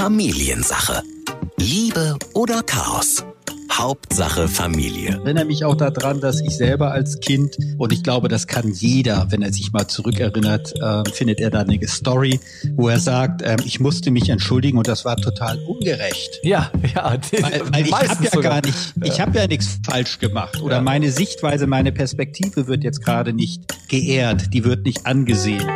Familiensache. Liebe oder Chaos? Hauptsache Familie. Ich erinnere mich auch daran, dass ich selber als Kind, und ich glaube, das kann jeder, wenn er sich mal zurückerinnert, äh, findet er da eine Story, wo er sagt, äh, ich musste mich entschuldigen und das war total ungerecht. Ja, ja. Weil, weil ich habe ja sogar. gar nicht, ich habe ja nichts falsch gemacht oder ja. meine Sichtweise, meine Perspektive wird jetzt gerade nicht geehrt, die wird nicht angesehen.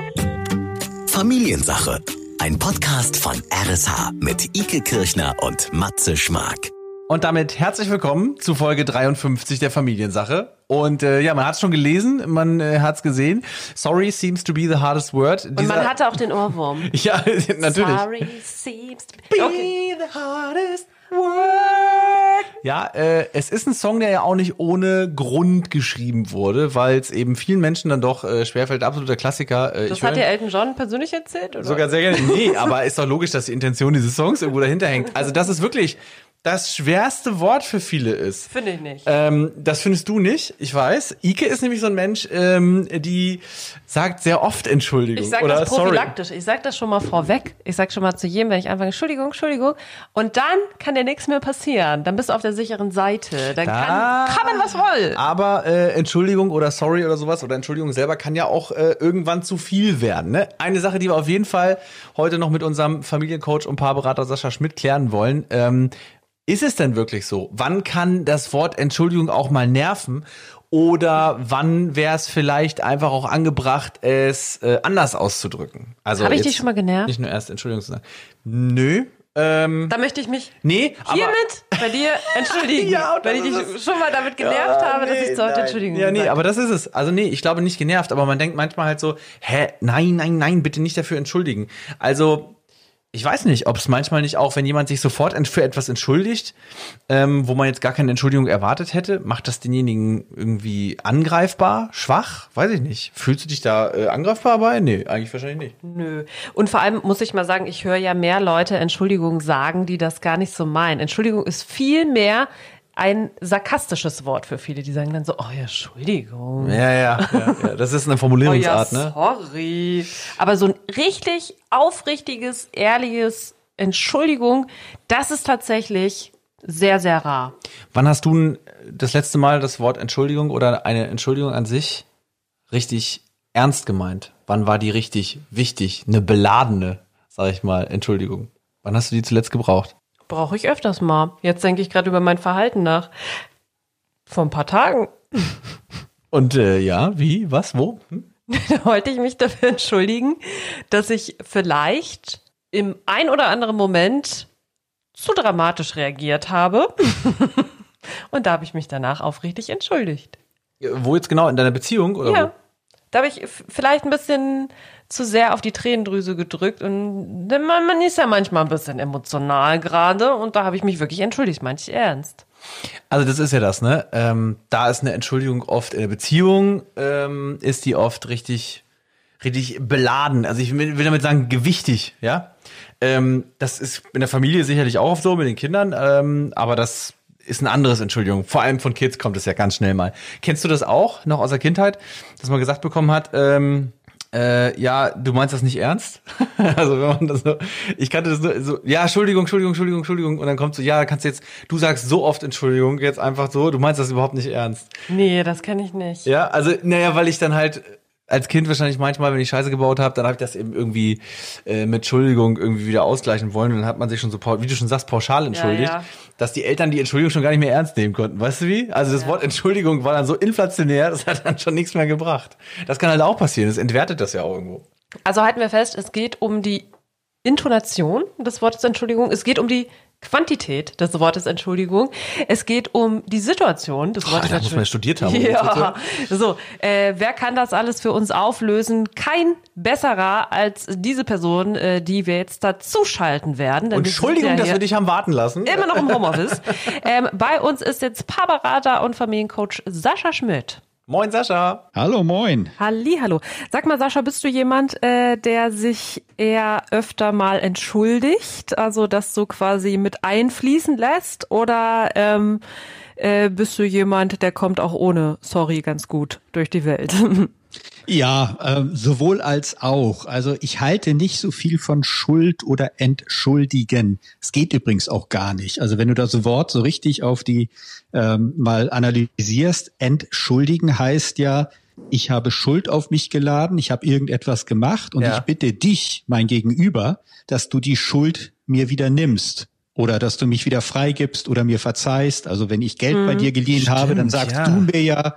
Familiensache. Ein Podcast von RSH mit Ike Kirchner und Matze Schmark. Und damit herzlich willkommen zu Folge 53 der Familiensache. Und äh, ja, man hat es schon gelesen, man äh, hat es gesehen. Sorry seems to be the hardest word. Und man hatte auch den Ohrwurm. ja, natürlich. Sorry seems to be okay. the hardest word. Ja, äh, es ist ein Song, der ja auch nicht ohne Grund geschrieben wurde, weil es eben vielen Menschen dann doch äh, schwerfällt. Absoluter Klassiker. Äh, das hat dir Elton John persönlich erzählt? Oder? Sogar sehr gerne. Nee, aber ist doch logisch, dass die Intention dieses Songs irgendwo dahinter hängt. Also das ist wirklich das schwerste Wort für viele ist. Finde ich nicht. Ähm, das findest du nicht, ich weiß. Ike ist nämlich so ein Mensch, ähm, die sagt sehr oft Entschuldigung. Ich sage das prophylaktisch. Sorry. Ich sage das schon mal vorweg. Ich sage schon mal zu jedem, wenn ich anfange, Entschuldigung, Entschuldigung. Und dann kann dir nichts mehr passieren. Dann bist du auf der sicheren Seite. Dann da, kann, kann man was wollen. Aber äh, Entschuldigung oder Sorry oder sowas oder Entschuldigung selber kann ja auch äh, irgendwann zu viel werden. Ne? Eine Sache, die wir auf jeden Fall heute noch mit unserem Familiencoach und Paarberater Sascha Schmidt klären wollen. Ähm, ist es denn wirklich so? Wann kann das Wort Entschuldigung auch mal nerven? Oder wann wäre es vielleicht einfach auch angebracht, es äh, anders auszudrücken? Also Habe ich dich schon mal genervt? Nicht nur erst Entschuldigung zu sagen. Nö. Ähm, da möchte ich mich nee, hiermit bei dir entschuldigen, ja, weil ich dich schon mal damit genervt ja, habe, nee, dass ich zu oft Entschuldigung Ja, nee, aber das ist es. Also nee, ich glaube nicht genervt, aber man denkt manchmal halt so, hä, nein, nein, nein, bitte nicht dafür entschuldigen. Also ich weiß nicht, ob es manchmal nicht auch, wenn jemand sich sofort für etwas entschuldigt, ähm, wo man jetzt gar keine Entschuldigung erwartet hätte, macht das denjenigen irgendwie angreifbar, schwach? Weiß ich nicht. Fühlst du dich da äh, angreifbar bei? Nee, eigentlich wahrscheinlich nicht. Nö. Und vor allem muss ich mal sagen, ich höre ja mehr Leute Entschuldigung sagen, die das gar nicht so meinen. Entschuldigung ist viel mehr ein sarkastisches Wort für viele, die sagen dann so, oh ja, Entschuldigung. Ja, ja, ja, ja. das ist eine Formulierungsart, oh ja, ne? Sorry. Aber so ein richtig aufrichtiges, ehrliches Entschuldigung, das ist tatsächlich sehr, sehr rar. Wann hast du das letzte Mal das Wort Entschuldigung oder eine Entschuldigung an sich richtig ernst gemeint? Wann war die richtig wichtig? Eine beladene, sag ich mal, Entschuldigung. Wann hast du die zuletzt gebraucht? Brauche ich öfters mal. Jetzt denke ich gerade über mein Verhalten nach. Vor ein paar Tagen. Und äh, ja, wie, was, wo? Hm? da wollte ich mich dafür entschuldigen, dass ich vielleicht im ein oder anderen Moment zu dramatisch reagiert habe. Und da habe ich mich danach aufrichtig entschuldigt. Wo jetzt genau? In deiner Beziehung? Oder ja. Wo? Da habe ich vielleicht ein bisschen zu sehr auf die Tränendrüse gedrückt und man, man ist ja manchmal ein bisschen emotional gerade und da habe ich mich wirklich entschuldigt, meinte ich ernst. Also das ist ja das, ne? Ähm, da ist eine Entschuldigung oft in der Beziehung, ähm, ist die oft richtig, richtig beladen. Also ich will, will damit sagen, gewichtig, ja? Ähm, das ist in der Familie sicherlich auch oft so mit den Kindern, ähm, aber das ist ein anderes Entschuldigung. Vor allem von Kids kommt es ja ganz schnell mal. Kennst du das auch noch aus der Kindheit, dass man gesagt bekommen hat, ähm, äh, ja, du meinst das nicht ernst? also wenn man das so, ich kannte das nur so, ja, Entschuldigung, Entschuldigung, Entschuldigung, Entschuldigung, und dann kommt so, ja, kannst du jetzt, du sagst so oft Entschuldigung, jetzt einfach so, du meinst das überhaupt nicht ernst. Nee, das kenne ich nicht. Ja, also, naja, weil ich dann halt als Kind wahrscheinlich manchmal, wenn ich Scheiße gebaut habe, dann habe ich das eben irgendwie äh, mit Entschuldigung irgendwie wieder ausgleichen wollen. Und dann hat man sich schon so, wie du schon sagst, pauschal entschuldigt, ja, ja. dass die Eltern die Entschuldigung schon gar nicht mehr ernst nehmen konnten. Weißt du wie? Also das ja. Wort Entschuldigung war dann so inflationär, das hat dann schon nichts mehr gebracht. Das kann halt auch passieren. Das entwertet das ja auch irgendwo. Also halten wir fest, es geht um die Intonation des Wortes Entschuldigung. Es geht um die Quantität des Wortes Entschuldigung. Es geht um die Situation des Wortes Entschuldigung. muss man studiert haben. Ja, so. Äh, wer kann das alles für uns auflösen? Kein besserer als diese Person, äh, die wir jetzt dazu schalten werden. Denn Entschuldigung, ja dass wir dich haben warten lassen. Immer noch im Homeoffice. ähm, bei uns ist jetzt Paarberater und Familiencoach Sascha Schmidt. Moin Sascha. Hallo, moin. Halli, hallo. Sag mal, Sascha, bist du jemand, äh, der sich eher öfter mal entschuldigt, also das so quasi mit einfließen lässt, oder ähm, äh, bist du jemand, der kommt auch ohne Sorry ganz gut durch die Welt? Ja, äh, sowohl als auch. Also ich halte nicht so viel von Schuld oder Entschuldigen. Es geht übrigens auch gar nicht. Also wenn du das Wort so richtig auf die ähm, mal analysierst, entschuldigen heißt ja, ich habe Schuld auf mich geladen, ich habe irgendetwas gemacht und ja. ich bitte dich, mein Gegenüber, dass du die Schuld mir wieder nimmst oder dass du mich wieder freigibst oder mir verzeihst. Also wenn ich Geld hm, bei dir geliehen stimmt, habe, dann sagst ja. du mir ja,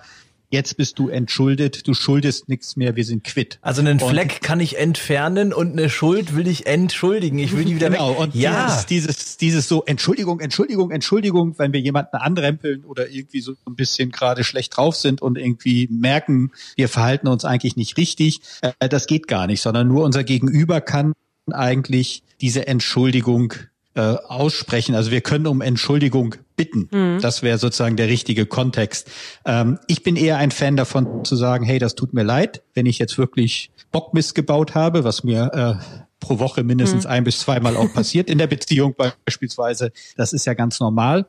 jetzt bist du entschuldet, du schuldest nichts mehr, wir sind quitt. Also einen und Fleck kann ich entfernen und eine Schuld will ich entschuldigen. Ich will die wieder genau, weg. Und ja. dieses, dieses, dieses so Entschuldigung, Entschuldigung, Entschuldigung, wenn wir jemanden anrempeln oder irgendwie so ein bisschen gerade schlecht drauf sind und irgendwie merken, wir verhalten uns eigentlich nicht richtig, äh, das geht gar nicht, sondern nur unser Gegenüber kann eigentlich diese Entschuldigung äh, aussprechen. Also wir können um Entschuldigung bitten. Mhm. Das wäre sozusagen der richtige Kontext. Ähm, ich bin eher ein Fan davon zu sagen, hey, das tut mir leid, wenn ich jetzt wirklich Bockmist gebaut habe, was mir äh, pro Woche mindestens mhm. ein bis zweimal auch passiert in der Beziehung beispielsweise. Das ist ja ganz normal.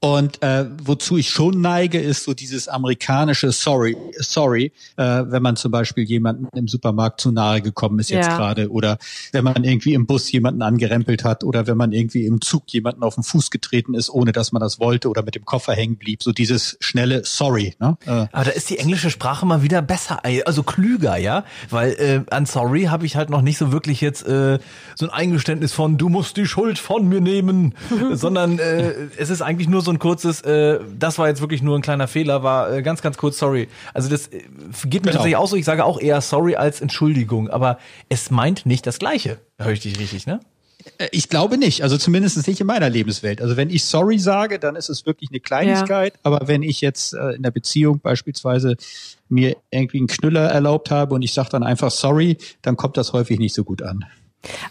Und äh, wozu ich schon neige, ist so dieses amerikanische Sorry, sorry, äh, wenn man zum Beispiel jemanden im Supermarkt zu nahe gekommen ist jetzt ja. gerade oder wenn man irgendwie im Bus jemanden angerempelt hat oder wenn man irgendwie im Zug jemanden auf den Fuß getreten ist, ohne dass man das wollte oder mit dem Koffer hängen blieb. So dieses schnelle Sorry. Ne? Äh. Aber da ist die englische Sprache mal wieder besser, also klüger, ja, weil äh, an Sorry habe ich halt noch nicht so wirklich jetzt äh, so ein Eingeständnis von du musst die Schuld von mir nehmen, sondern äh, es ist eigentlich nur so ein kurzes, äh, das war jetzt wirklich nur ein kleiner Fehler, war äh, ganz, ganz kurz sorry. Also das äh, geht mir genau. tatsächlich auch so, ich sage auch eher sorry als Entschuldigung, aber es meint nicht das Gleiche. Höre ich dich richtig, ne? Äh, ich glaube nicht, also zumindest nicht in meiner Lebenswelt. Also wenn ich sorry sage, dann ist es wirklich eine Kleinigkeit, ja. aber wenn ich jetzt äh, in der Beziehung beispielsweise mir irgendwie einen Knüller erlaubt habe und ich sage dann einfach sorry, dann kommt das häufig nicht so gut an.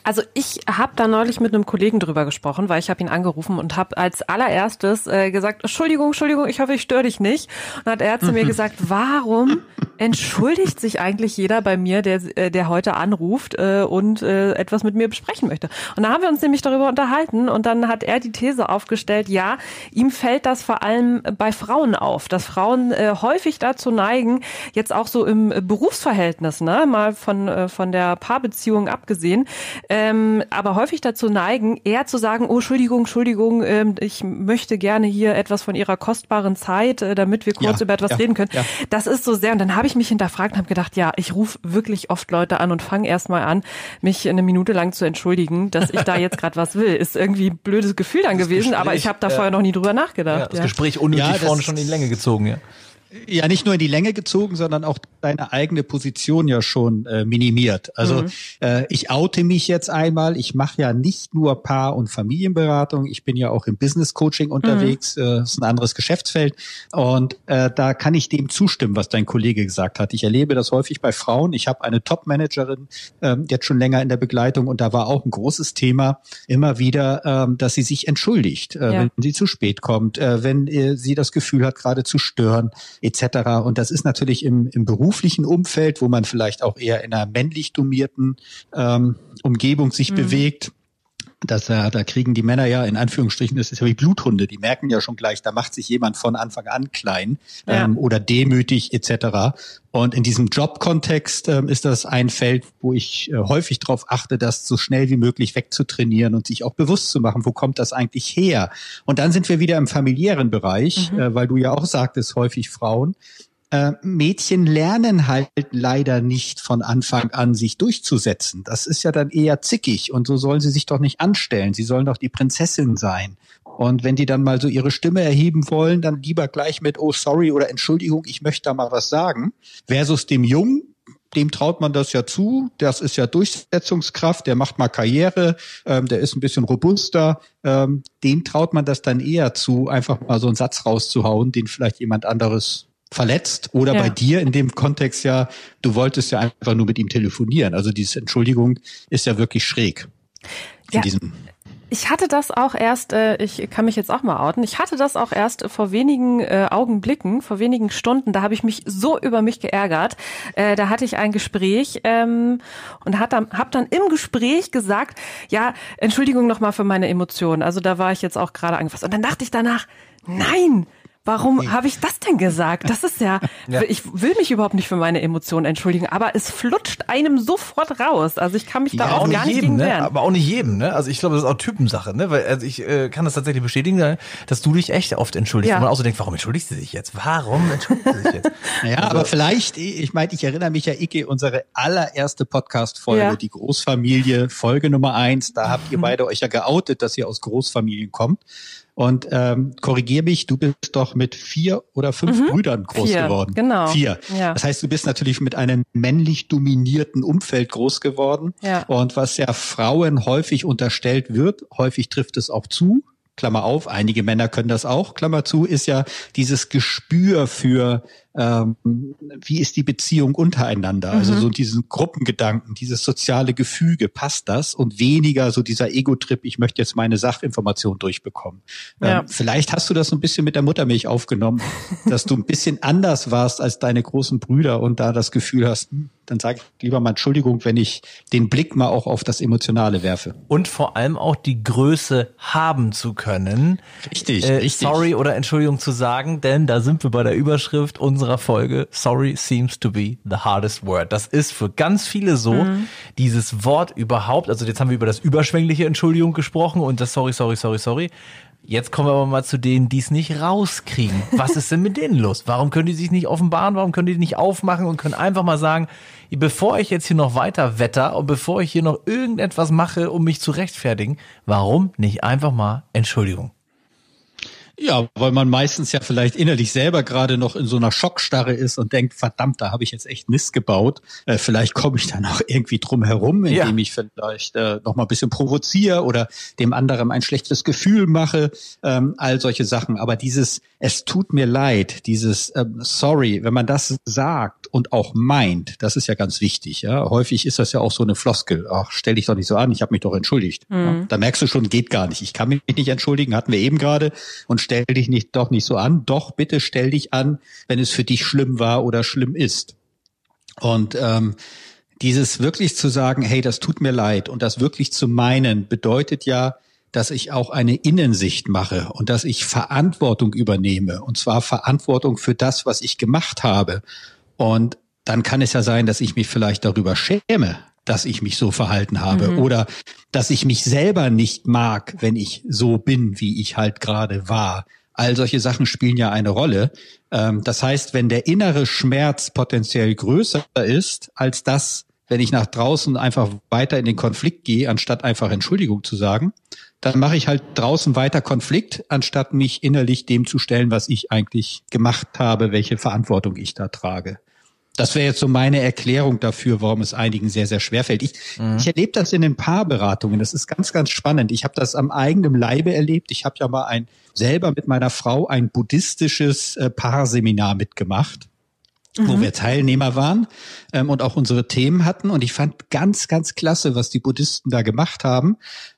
Also ich habe da neulich mit einem Kollegen drüber gesprochen, weil ich habe ihn angerufen und habe als allererstes äh, gesagt, Entschuldigung, Entschuldigung, ich hoffe, ich störe dich nicht. Und hat er zu mir gesagt, warum entschuldigt sich eigentlich jeder bei mir, der, äh, der heute anruft äh, und äh, etwas mit mir besprechen möchte? Und da haben wir uns nämlich darüber unterhalten und dann hat er die These aufgestellt, ja, ihm fällt das vor allem bei Frauen auf, dass Frauen äh, häufig dazu neigen, jetzt auch so im Berufsverhältnis, ne, mal von, äh, von der Paarbeziehung abgesehen, ähm, aber häufig dazu neigen, eher zu sagen, oh, Entschuldigung, Entschuldigung, ähm, ich möchte gerne hier etwas von Ihrer kostbaren Zeit, äh, damit wir kurz ja, über etwas ja, reden können. Ja. Das ist so sehr, und dann habe ich mich hinterfragt und habe gedacht, ja, ich rufe wirklich oft Leute an und fange erstmal an, mich eine Minute lang zu entschuldigen, dass ich da jetzt gerade was will. Ist irgendwie ein blödes Gefühl dann das gewesen, Gespräch, aber ich habe da vorher noch nie drüber nachgedacht. das Gespräch unnötig vorne schon in die Länge gezogen, ja ja nicht nur in die Länge gezogen, sondern auch deine eigene Position ja schon äh, minimiert. Also mhm. äh, ich oute mich jetzt einmal. Ich mache ja nicht nur Paar- und Familienberatung. Ich bin ja auch im Business Coaching unterwegs. Mhm. Äh, ist ein anderes Geschäftsfeld und äh, da kann ich dem zustimmen, was dein Kollege gesagt hat. Ich erlebe das häufig bei Frauen. Ich habe eine Top-Managerin ähm, jetzt schon länger in der Begleitung und da war auch ein großes Thema immer wieder, ähm, dass sie sich entschuldigt, äh, ja. wenn sie zu spät kommt, äh, wenn äh, sie das Gefühl hat, gerade zu stören etc. Und das ist natürlich im, im beruflichen Umfeld, wo man vielleicht auch eher in einer männlich domierten ähm, Umgebung sich mhm. bewegt, dass äh, da kriegen die Männer ja in Anführungsstrichen, das ist ja wie Bluthunde, die merken ja schon gleich, da macht sich jemand von Anfang an klein ja. ähm, oder demütig etc. Und in diesem Jobkontext ähm, ist das ein Feld, wo ich äh, häufig darauf achte, das so schnell wie möglich wegzutrainieren und sich auch bewusst zu machen, wo kommt das eigentlich her? Und dann sind wir wieder im familiären Bereich, mhm. äh, weil du ja auch sagtest, häufig Frauen äh, Mädchen lernen halt leider nicht von Anfang an, sich durchzusetzen. Das ist ja dann eher zickig und so sollen sie sich doch nicht anstellen. Sie sollen doch die Prinzessin sein. Und wenn die dann mal so ihre Stimme erheben wollen, dann lieber gleich mit, oh sorry oder Entschuldigung, ich möchte da mal was sagen. Versus dem Jungen, dem traut man das ja zu. Das ist ja Durchsetzungskraft, der macht mal Karriere, ähm, der ist ein bisschen robuster. Ähm, dem traut man das dann eher zu, einfach mal so einen Satz rauszuhauen, den vielleicht jemand anderes verletzt oder ja. bei dir in dem Kontext ja, du wolltest ja einfach nur mit ihm telefonieren. Also diese Entschuldigung ist ja wirklich schräg. In ja. diesem ich hatte das auch erst, äh, ich kann mich jetzt auch mal outen, ich hatte das auch erst vor wenigen äh, Augenblicken, vor wenigen Stunden, da habe ich mich so über mich geärgert. Äh, da hatte ich ein Gespräch ähm, und hat dann, hab dann im Gespräch gesagt, ja, Entschuldigung nochmal für meine Emotionen. Also da war ich jetzt auch gerade angefasst. Und dann dachte ich danach, nein, Warum habe ich das denn gesagt? Das ist ja, ja, ich will mich überhaupt nicht für meine Emotionen entschuldigen, aber es flutscht einem sofort raus. Also ich kann mich da Ja, auch nicht gar nicht jedem, gegen ne? wehren. Aber auch nicht jedem, ne? Also ich glaube, das ist auch Typensache, ne? Weil also ich äh, kann das tatsächlich bestätigen, ne? dass du dich echt oft entschuldigst. Ja. Und man auch so denkt, warum entschuldigst du dich jetzt? Warum entschuldigst du dich jetzt? Ja, aber vielleicht, ich meine, ich erinnere mich ja, Icke, unsere allererste Podcast-Folge, Ja. die Großfamilie, Folge Nummer eins, da habt ihr beide euch ja geoutet, dass ihr aus Großfamilien kommt. Und ähm, korrigier mich, du bist doch mit vier oder fünf Brüdern groß Mhm. Vier, geworden. genau. Vier. Ja. Das heißt, du bist natürlich mit einem männlich dominierten Umfeld groß geworden. Ja. Und was ja Frauen häufig unterstellt wird, häufig trifft es auch zu. Klammer auf, einige Männer können das auch, Klammer zu, ist ja dieses Gespür für, ähm, wie ist die Beziehung untereinander, also Mhm. so diesen Gruppengedanken, dieses soziale Gefüge, passt das und weniger so dieser Ego-Trip, ich möchte jetzt meine Sachinformation durchbekommen. Ja. Ähm, vielleicht hast du das so ein bisschen mit der Muttermilch aufgenommen, dass du ein bisschen anders warst als deine großen Brüder und da das Gefühl hast, hm, dann sage ich lieber mal Entschuldigung, wenn ich den Blick mal auch auf das Emotionale werfe. Und vor allem auch die Größe haben zu können. Richtig, äh, richtig. Sorry oder Entschuldigung zu sagen, denn da sind wir bei der Überschrift unserer Folge. Sorry seems to be the hardest word. Das ist für ganz viele so, Mhm. dieses Wort überhaupt. Also jetzt haben wir über das überschwängliche Entschuldigung gesprochen und das Sorry, sorry, sorry, sorry. Jetzt kommen wir aber mal zu denen, die es nicht rauskriegen. Was ist denn mit denen los? Warum können die sich nicht offenbaren? Warum können die nicht aufmachen und können einfach mal sagen, bevor ich jetzt hier noch weiter wetter und bevor ich hier noch irgendetwas mache, um mich zu rechtfertigen, warum nicht einfach mal Entschuldigung? Ja, weil man meistens ja vielleicht innerlich selber gerade noch in so einer Schockstarre ist und denkt, verdammt, da habe ich jetzt echt Mist gebaut. Äh, vielleicht komme ich dann auch irgendwie drum herum, indem Ja. ich vielleicht äh, noch mal ein bisschen provoziere oder dem anderen ein schlechtes Gefühl mache, ähm, all solche Sachen. Aber dieses, es tut mir leid, dieses ähm, Sorry, wenn man das sagt und auch meint, das ist ja ganz wichtig. Ja, häufig ist das ja auch so eine Floskel. Ach, stell dich doch nicht so an, ich habe mich doch entschuldigt. Ja, da merkst du schon, geht gar nicht. Ich kann mich nicht entschuldigen, hatten wir eben gerade. Und stell dich nicht doch nicht so an. Doch bitte stell dich an, wenn es für dich schlimm war oder schlimm ist. Und ähm, dieses wirklich zu sagen, hey, das tut mir leid und das wirklich zu meinen, bedeutet ja, dass ich auch eine Innensicht mache und dass ich Verantwortung übernehme. Und zwar Verantwortung für das, was ich gemacht habe. Und dann kann es ja sein, dass ich mich vielleicht darüber schäme, dass ich mich so verhalten habe oder dass ich mich selber nicht mag, wenn ich so bin, wie ich halt gerade war. All solche Sachen spielen ja eine Rolle. Ähm, das heißt, wenn der innere Schmerz potenziell größer ist als das, wenn ich nach draußen einfach weiter in den Konflikt gehe, anstatt einfach Entschuldigung zu sagen, dann mache ich halt draußen weiter Konflikt, anstatt mich innerlich dem zu stellen, was ich eigentlich gemacht habe, welche Verantwortung ich da trage. Das wäre jetzt so meine Erklärung dafür, warum es einigen sehr, sehr schwer fällt. Ich, ich erlebe das in den Paarberatungen. Das ist ganz, ganz spannend. Ich habe das am eigenen Leibe erlebt. Ich habe ja mal ein selber mit meiner Frau ein buddhistisches äh, Paarseminar mitgemacht wo wir Teilnehmer waren ähm, und auch unsere Themen hatten. Und ich fand ganz, ganz klasse, was die Buddhisten da gemacht haben,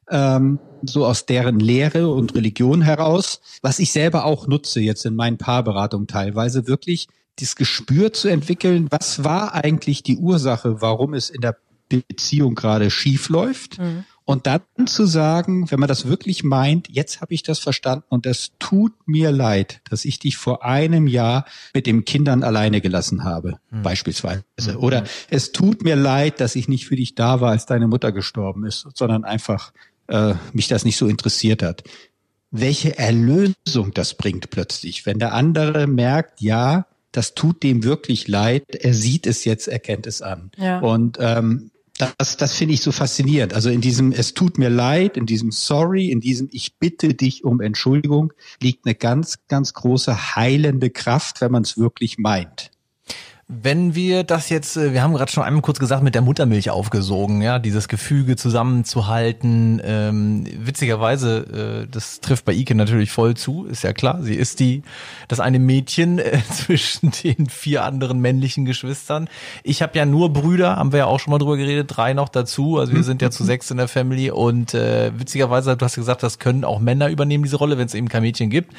ähm, so aus deren Lehre und Religion heraus, was ich selber auch nutze jetzt in meinen Paarberatungen teilweise, wirklich dieses Gespür zu entwickeln, was war eigentlich die Ursache, warum es in der Beziehung gerade schief läuft. Und dann zu sagen, wenn man das wirklich meint, jetzt habe ich das verstanden und es tut mir leid, dass ich dich vor einem Jahr mit den Kindern alleine gelassen habe, beispielsweise. Oder es tut mir leid, dass ich nicht für dich da war, als deine Mutter gestorben ist, sondern einfach äh, mich das nicht so interessiert hat. Welche Erlösung das bringt plötzlich, wenn der andere merkt, ja, das tut dem wirklich leid, er sieht es jetzt, er kennt es an. Ja. Und ähm, das, das finde ich so faszinierend. Also in diesem Es tut mir leid, in diesem Sorry, in diesem Ich bitte dich um Entschuldigung liegt eine ganz, ganz große heilende Kraft, wenn man es wirklich meint. Wenn wir das jetzt, äh, wir haben gerade schon einmal kurz gesagt, mit der Muttermilch aufgesogen, ja, dieses Gefüge zusammenzuhalten. Ähm, witzigerweise, äh, das trifft bei Ike natürlich voll zu, ist ja klar. Sie ist die, das eine Mädchen äh, zwischen den vier anderen männlichen Geschwistern. Ich habe ja nur Brüder, haben wir ja auch schon mal drüber geredet, drei noch dazu. Also wir sind ja zu sechs in der Family und äh, witzigerweise, du hast gesagt, das können auch Männer übernehmen, diese Rolle, wenn es eben kein Mädchen gibt.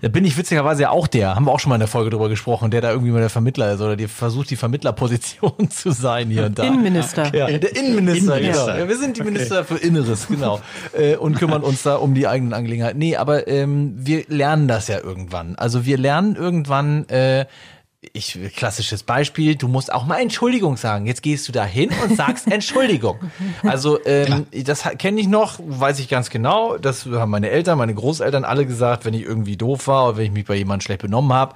Da bin ich witzigerweise ja auch der, haben wir auch schon mal in der Folge drüber gesprochen, der da irgendwie mal der Vermittler ist oder die versucht, die Vermittlerposition zu sein hier und da. Innenminister. Ja, der Innenminister, Innenminister. genau. Ja, wir sind die Minister für Inneres, genau. Äh, und kümmern uns da um die eigenen Angelegenheiten. Nee, aber ähm, wir lernen das ja irgendwann. Also wir lernen irgendwann, äh, ich, klassisches Beispiel, du musst auch mal Entschuldigung sagen. Jetzt gehst du da hin und sagst Entschuldigung. Also ähm, das kenne ich noch, weiß ich ganz genau. Das haben meine Eltern, meine Großeltern alle gesagt, wenn ich irgendwie doof war oder wenn ich mich bei jemandem schlecht benommen habe.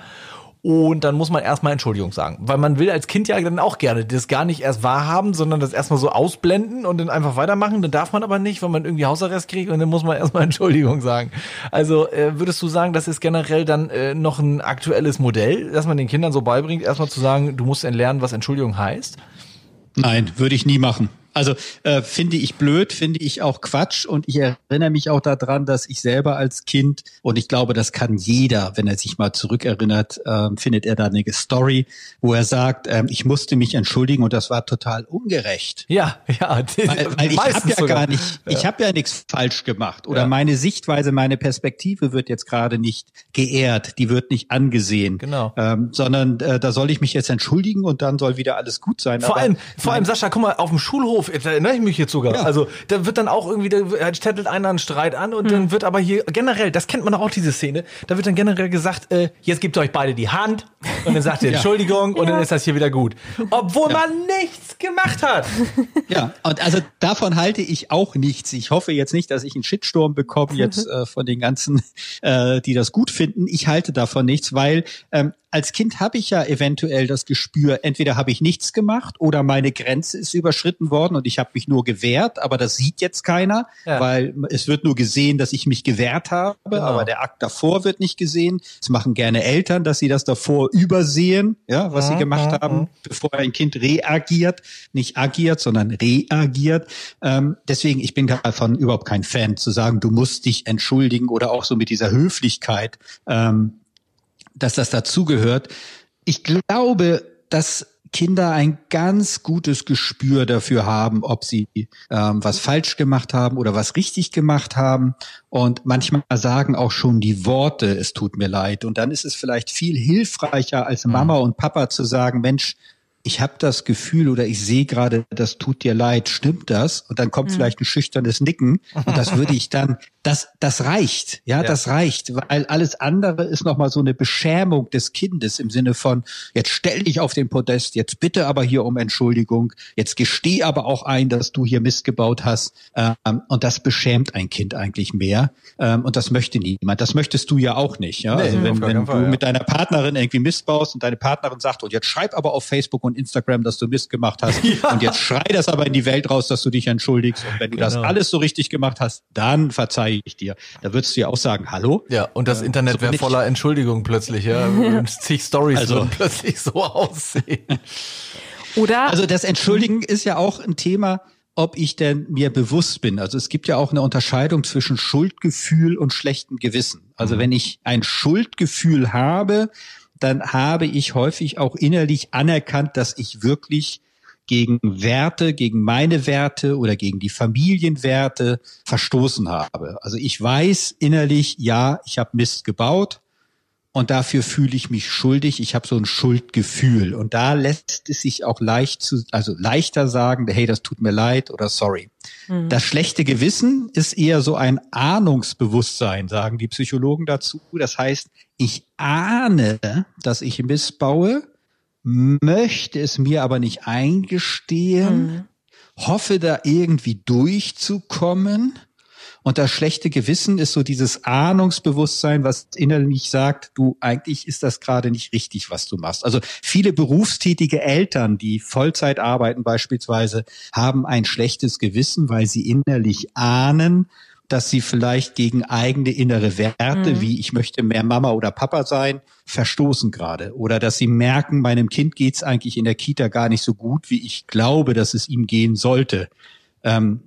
Und dann muss man erstmal Entschuldigung sagen. Weil man will als Kind ja dann auch gerne das gar nicht erst wahrhaben, sondern das erstmal so ausblenden und dann einfach weitermachen. Dann darf man aber nicht, weil man irgendwie Hausarrest kriegt und dann muss man erstmal Entschuldigung sagen. Also äh, würdest du sagen, das ist generell dann äh, noch ein aktuelles Modell, dass man den Kindern so beibringt, erstmal zu sagen, du musst lernen, was Entschuldigung heißt? Nein, würde ich nie machen. Also äh, finde ich blöd, finde ich auch Quatsch und ich erinnere mich auch daran, dass ich selber als Kind und ich glaube, das kann jeder, wenn er sich mal zurückerinnert, äh, findet er da eine Story, wo er sagt, ähm, ich musste mich entschuldigen und das war total ungerecht. Ja, ja. Weil, weil ich habe ja sogar. gar nicht, ich habe ja nichts falsch gemacht oder Ja. meine Sichtweise, meine Perspektive wird jetzt gerade nicht geehrt, die wird nicht angesehen, Genau. ähm, sondern äh, da soll ich mich jetzt entschuldigen und dann soll wieder alles gut sein. Vor Aber allem, vor allem, Sascha, guck mal, auf dem Schulhof, jetzt erinnere ich mich jetzt sogar. Ja. Also, da wird dann auch irgendwie, da stettelt einer einen Streit an und dann wird aber hier generell, das kennt man auch, diese Szene, da wird dann generell gesagt, äh, jetzt gebt euch beide die Hand und dann sagt ihr Ja. Entschuldigung und dann ist das hier wieder gut. Obwohl man nichts gemacht hat. Ja, und also davon halte ich auch nichts. Ich hoffe jetzt nicht, dass ich einen Shitstorm bekomme jetzt äh, von den ganzen, äh, die das gut finden. Ich halte davon nichts, weil ähm, als Kind habe ich ja eventuell das Gespür, entweder habe ich nichts gemacht oder meine Grenze ist überschritten worden und ich habe mich nur gewehrt, aber das sieht jetzt keiner, Ja. weil es wird nur gesehen, dass ich mich gewehrt habe, Genau. aber der Akt davor wird nicht gesehen. Das machen gerne Eltern, dass sie das davor übersehen, ja, was sie Mhm, gemacht mhm, haben, bevor ein Kind reagiert, nicht agiert, sondern reagiert. Ähm, deswegen, ich bin davon überhaupt kein Fan, zu sagen, du musst dich entschuldigen oder auch so mit dieser Höflichkeit, ähm, dass das dazugehört. Ich glaube, dass Kinder ein ganz gutes Gespür dafür haben, ob sie ähm, was falsch gemacht haben oder was richtig gemacht haben. Und manchmal sagen auch schon die Worte, es tut mir leid. Und dann ist es vielleicht viel hilfreicher als Mama und Papa zu sagen, Mensch, ich habe das Gefühl oder ich sehe gerade, das tut dir leid, stimmt das? Und dann kommt vielleicht ein schüchternes Nicken und das würde ich dann, das, das reicht, ja, Ja. das reicht, weil alles andere ist nochmal so eine Beschämung des Kindes im Sinne von, jetzt stell dich auf den Podest, jetzt bitte aber hier um Entschuldigung, jetzt gesteh aber auch ein, dass du hier Mist gebaut hast. Ähm, und das beschämt ein Kind eigentlich mehr. Ähm, und das möchte niemand. Das möchtest du ja auch nicht. Ja? Nee, also wenn, wenn keinen du Fall, ja. mit deiner Partnerin irgendwie Mist baust und deine Partnerin sagt, und jetzt schreib aber auf Facebook und Instagram, dass du Mist gemacht hast. Und jetzt schrei das aber in die Welt raus, dass du dich entschuldigst. Und wenn du das Genau. alles so richtig gemacht hast, dann verzeihe ich dir. Da würdest du ja auch sagen, hallo? Ja, und das Äh, Internet so wäre voller Entschuldigung plötzlich, ja. Und zig Stories Also- würden plötzlich so aussehen. Oder Also das Entschuldigen ist ja auch ein Thema, ob ich denn mir bewusst bin. Also es gibt ja auch eine Unterscheidung zwischen Schuldgefühl und schlechtem Gewissen. Also wenn ich ein Schuldgefühl habe, dann habe ich häufig auch innerlich anerkannt, dass ich wirklich gegen Werte, gegen meine Werte oder gegen die Familienwerte verstoßen habe. Also ich weiß innerlich, ja, ich habe Mist gebaut, und dafür fühle ich mich schuldig. Ich habe so ein Schuldgefühl und da lässt es sich auch leicht zu, also leichter sagen, hey, das tut mir leid oder sorry. Das schlechte Gewissen ist eher so ein Ahnungsbewusstsein, sagen die Psychologen dazu. Das heißt, ich ahne, dass ich missbaue, möchte es mir aber nicht eingestehen, hoffe da irgendwie durchzukommen. Und das schlechte Gewissen ist so dieses Ahnungsbewusstsein, was innerlich sagt, du, eigentlich ist das gerade nicht richtig, was du machst. Also viele berufstätige Eltern, die Vollzeit arbeiten beispielsweise, haben ein schlechtes Gewissen, weil sie innerlich ahnen, dass sie vielleicht gegen eigene innere Werte, wie ich möchte mehr Mama oder Papa sein, verstoßen gerade. Oder dass sie merken, meinem Kind geht's eigentlich in der Kita gar nicht so gut, wie ich glaube, dass es ihm gehen sollte. Ähm,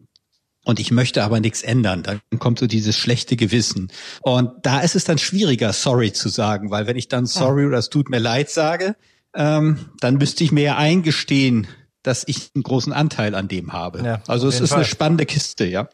und ich möchte aber nichts ändern. Dann kommt so dieses schlechte Gewissen. Und da ist es dann schwieriger, sorry zu sagen, weil wenn ich dann sorry oder es tut mir leid sage, ähm, dann müsste ich mir ja eingestehen, dass ich einen großen Anteil an dem habe. Ja, also es ist eine Fall. spannende Kiste, ja.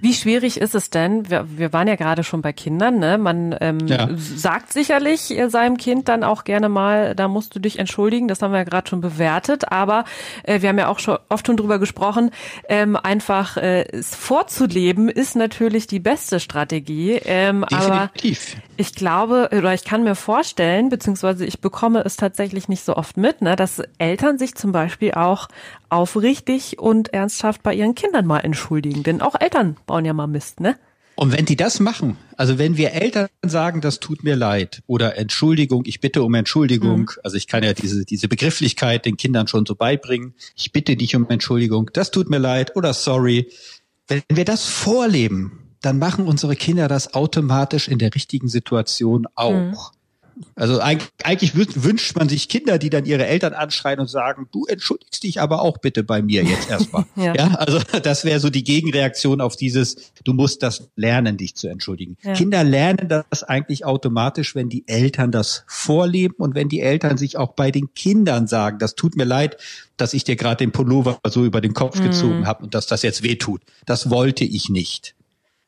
Wie schwierig ist es denn? Wir, wir waren ja gerade schon bei Kindern, ne? Man ähm, ja. sagt sicherlich äh, seinem Kind dann auch gerne mal, da musst du dich entschuldigen. Das haben wir ja gerade schon bewertet. Aber äh, wir haben ja auch schon oft schon drüber gesprochen. Ähm, einfach äh, es vorzuleben ist natürlich die beste Strategie. Ähm, Definitiv. Aber ich glaube oder ich kann mir vorstellen, beziehungsweise ich bekomme es tatsächlich nicht so oft mit, ne, dass Eltern sich zum Beispiel auch aufrichtig und ernsthaft bei ihren Kindern mal entschuldigen. Denn auch Eltern bauen ja mal Mist, ne? Und wenn die das machen, also wenn wir Eltern sagen, das tut mir leid oder Entschuldigung, ich bitte um Entschuldigung, mhm. also ich kann ja diese, diese Begrifflichkeit den Kindern schon so beibringen, ich bitte dich um Entschuldigung, das tut mir leid oder sorry. Wenn wir das vorleben, dann machen unsere Kinder das automatisch in der richtigen Situation auch. Mhm. Also eigentlich wünscht man sich Kinder, die dann ihre Eltern anschreien und sagen, du entschuldigst dich aber auch bitte bei mir jetzt erstmal. ja. ja. also das wäre so die Gegenreaktion auf dieses, du musst das lernen, dich zu entschuldigen. Ja. Kinder lernen das eigentlich automatisch, wenn die Eltern das vorleben und wenn die Eltern sich auch bei den Kindern sagen, das tut mir leid, dass ich dir gerade den Pullover so über den Kopf mhm. gezogen habe und dass das jetzt weh tut. Das wollte ich nicht.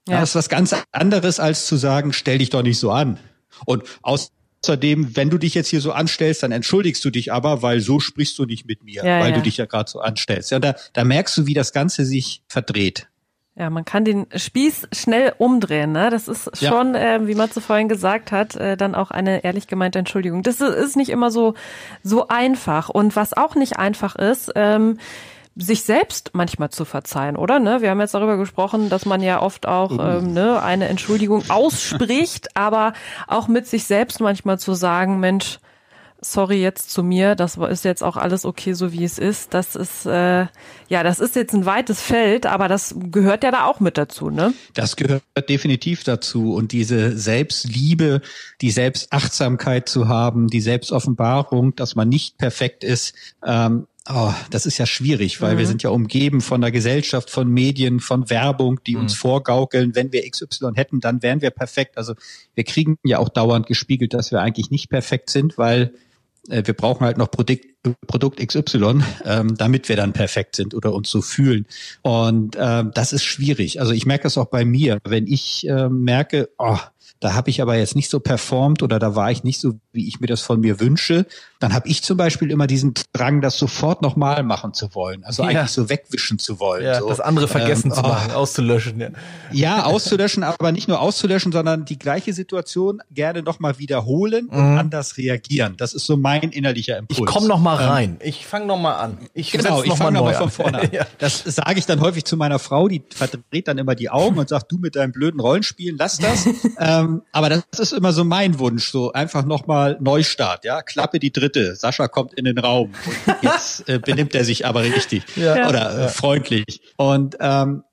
Ja. Das ist was ganz anderes, als zu sagen, stell dich doch nicht so an. Und aus Außerdem, wenn du dich jetzt hier so anstellst, dann entschuldigst du dich aber, weil so sprichst du nicht mit mir, ja, weil ja. du dich ja gerade so anstellst. Ja, da, da merkst du, wie das Ganze sich verdreht. Ja, man kann den Spieß schnell umdrehen. Ne? Das ist schon, ja. äh, wie man vorhin gesagt hat, äh, dann auch eine ehrlich gemeinte Entschuldigung. Das ist nicht immer so so einfach. Und was auch nicht einfach ist, ähm, sich selbst manchmal zu verzeihen, oder? Ne? Wir haben jetzt darüber gesprochen, dass man ja oft auch mhm. ähm, ne, eine Entschuldigung ausspricht, aber auch mit sich selbst manchmal zu sagen, Mensch, sorry jetzt zu mir, das ist jetzt auch alles okay, so wie es ist. Das ist äh, ja, das ist jetzt ein weites Feld, aber das gehört ja da auch mit dazu, ne? Das gehört definitiv dazu und diese Selbstliebe, die Selbstachtsamkeit zu haben, die Selbstoffenbarung, dass man nicht perfekt ist, ähm, Oh, das ist ja schwierig, weil mhm. wir sind ja umgeben von der Gesellschaft, von Medien, von Werbung, die mhm. uns vorgaukeln, wenn wir XY hätten, dann wären wir perfekt. Also wir kriegen ja auch dauernd gespiegelt, dass wir eigentlich nicht perfekt sind, weil äh, wir brauchen halt noch Produkt, Produkt XY, ähm, damit wir dann perfekt sind oder uns so fühlen. Und ähm, das ist schwierig. Also ich merke das auch bei mir, wenn ich äh, merke, oh, da habe ich aber jetzt nicht so performt oder da war ich nicht so, wie ich mir das von mir wünsche, dann habe ich zum Beispiel immer diesen Drang, das sofort nochmal machen zu wollen. Also ja. eigentlich so wegwischen zu wollen. Ja, so. das andere vergessen ähm, zu machen, oh. auszulöschen. Ja. ja, auszulöschen, aber nicht nur auszulöschen, sondern die gleiche Situation gerne nochmal wiederholen mhm. und anders reagieren. Das ist so mein innerlicher Impuls. Ich komme nochmal ähm, rein. Ähm, ich fange nochmal an. Ich genau, ich fange nochmal von vorne an. ja. Das sage ich dann häufig zu meiner Frau, die verdreht dann immer die Augen und sagt, du mit deinem blöden Rollenspielen, lass das. ähm, aber das ist immer so mein Wunsch, so einfach nochmal Neustart, ja, Klappe die dritte. Sascha kommt in den Raum und jetzt äh, benimmt er sich aber richtig ja. oder äh, freundlich. Und ähm,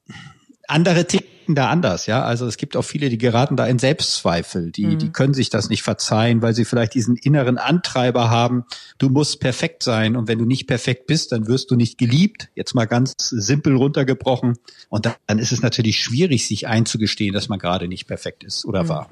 andere ticken da anders, ja. Also es gibt auch viele, die geraten da in Selbstzweifel, die, mhm. die können sich das nicht verzeihen, weil sie vielleicht diesen inneren Antreiber haben, du musst perfekt sein und wenn du nicht perfekt bist, dann wirst du nicht geliebt. Jetzt mal ganz simpel runtergebrochen. Und dann, dann ist es natürlich schwierig, sich einzugestehen, dass man gerade nicht perfekt ist oder mhm. war.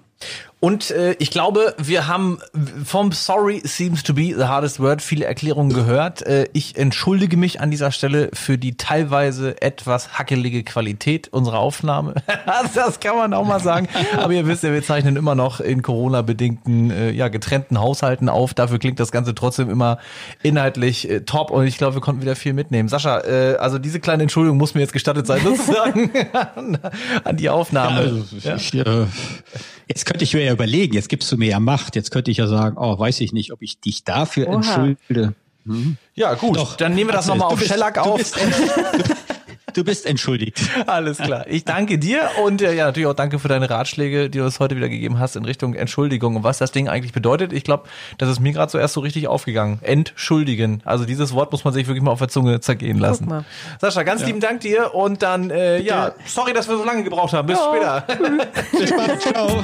Und äh, ich glaube, wir haben vom Sorry seems to be the hardest word viele Erklärungen gehört. Äh, ich entschuldige mich an dieser Stelle für die teilweise etwas hackelige Qualität unserer Aufnahme. das kann man auch mal sagen. Aber ihr wisst ja, wir zeichnen immer noch in Corona-bedingten, äh, ja, getrennten Haushalten auf. Dafür klingt das Ganze trotzdem immer inhaltlich äh, top und ich glaube, wir konnten wieder viel mitnehmen. Sascha, äh, also diese kleine Entschuldigung muss mir jetzt gestattet sein, sozusagen an, an die Aufnahme. Ja, also, ja. Ich, äh, könnte ich mir ja überlegen, jetzt gibst du mir ja Macht. Jetzt könnte ich ja sagen, oh, weiß ich nicht, ob ich dich dafür Oha. entschuldige. Hm? Ja, gut. Doch, dann nehmen wir das nochmal auf bist, Shellac auf. Du bist, du bist, entschuldigt. Alles klar. Ich danke dir und äh, ja, natürlich auch danke für deine Ratschläge, die du uns heute wieder gegeben hast in Richtung Entschuldigung und was das Ding eigentlich bedeutet. Ich glaube, das ist mir gerade so erst so richtig aufgegangen. Entschuldigen. Also dieses Wort muss man sich wirklich mal auf der Zunge zergehen lassen. Sascha, ganz ja. lieben Dank dir und dann, äh, ja, sorry, dass wir so lange gebraucht haben. Bis ja. später. Bis bald. Ciao.